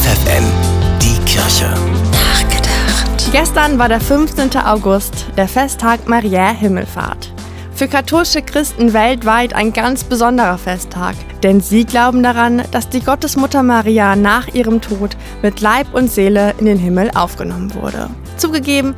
FFN, die Kirche. Nachgedacht. Gestern war der 15. August, der Festtag Mariä Himmelfahrt. Für katholische Christen weltweit ein ganz besonderer Festtag, denn sie glauben daran, dass die Gottesmutter Maria nach ihrem Tod mit Leib und Seele in den Himmel aufgenommen wurde. Zugegeben,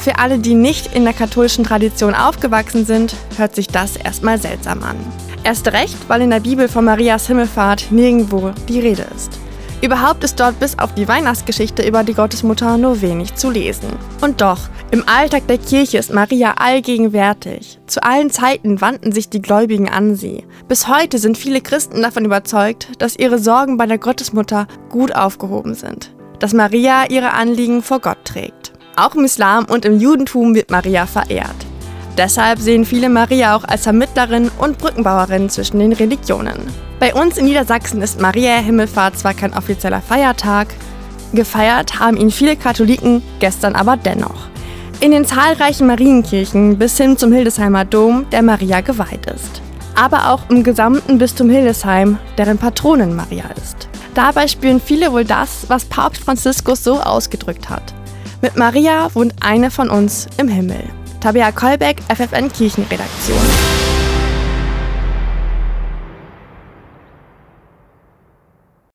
für alle, die nicht in der katholischen Tradition aufgewachsen sind, hört sich das erstmal seltsam an. Erst recht, weil in der Bibel von Marias Himmelfahrt nirgendwo die Rede ist. Überhaupt ist dort bis auf die Weihnachtsgeschichte über die Gottesmutter nur wenig zu lesen. Und doch, im Alltag der Kirche ist Maria allgegenwärtig. Zu allen Zeiten wandten sich die Gläubigen an sie. Bis heute sind viele Christen davon überzeugt, dass ihre Sorgen bei der Gottesmutter gut aufgehoben sind. Dass Maria ihre Anliegen vor Gott trägt. Auch im Islam und im Judentum wird Maria verehrt. Deshalb sehen viele Maria auch als Vermittlerin und Brückenbauerin zwischen den Religionen. Bei uns in Niedersachsen ist Maria Himmelfahrt zwar kein offizieller Feiertag, gefeiert haben ihn viele Katholiken gestern aber dennoch. In den zahlreichen Marienkirchen bis hin zum Hildesheimer Dom, der Maria geweiht ist. Aber auch im gesamten Bistum Hildesheim, deren Patronin Maria ist. Dabei spüren viele wohl das, was Papst Franziskus so ausgedrückt hat. Mit Maria wohnt eine von uns im Himmel. Tabea Kolbeck, FFN Kirchenredaktion.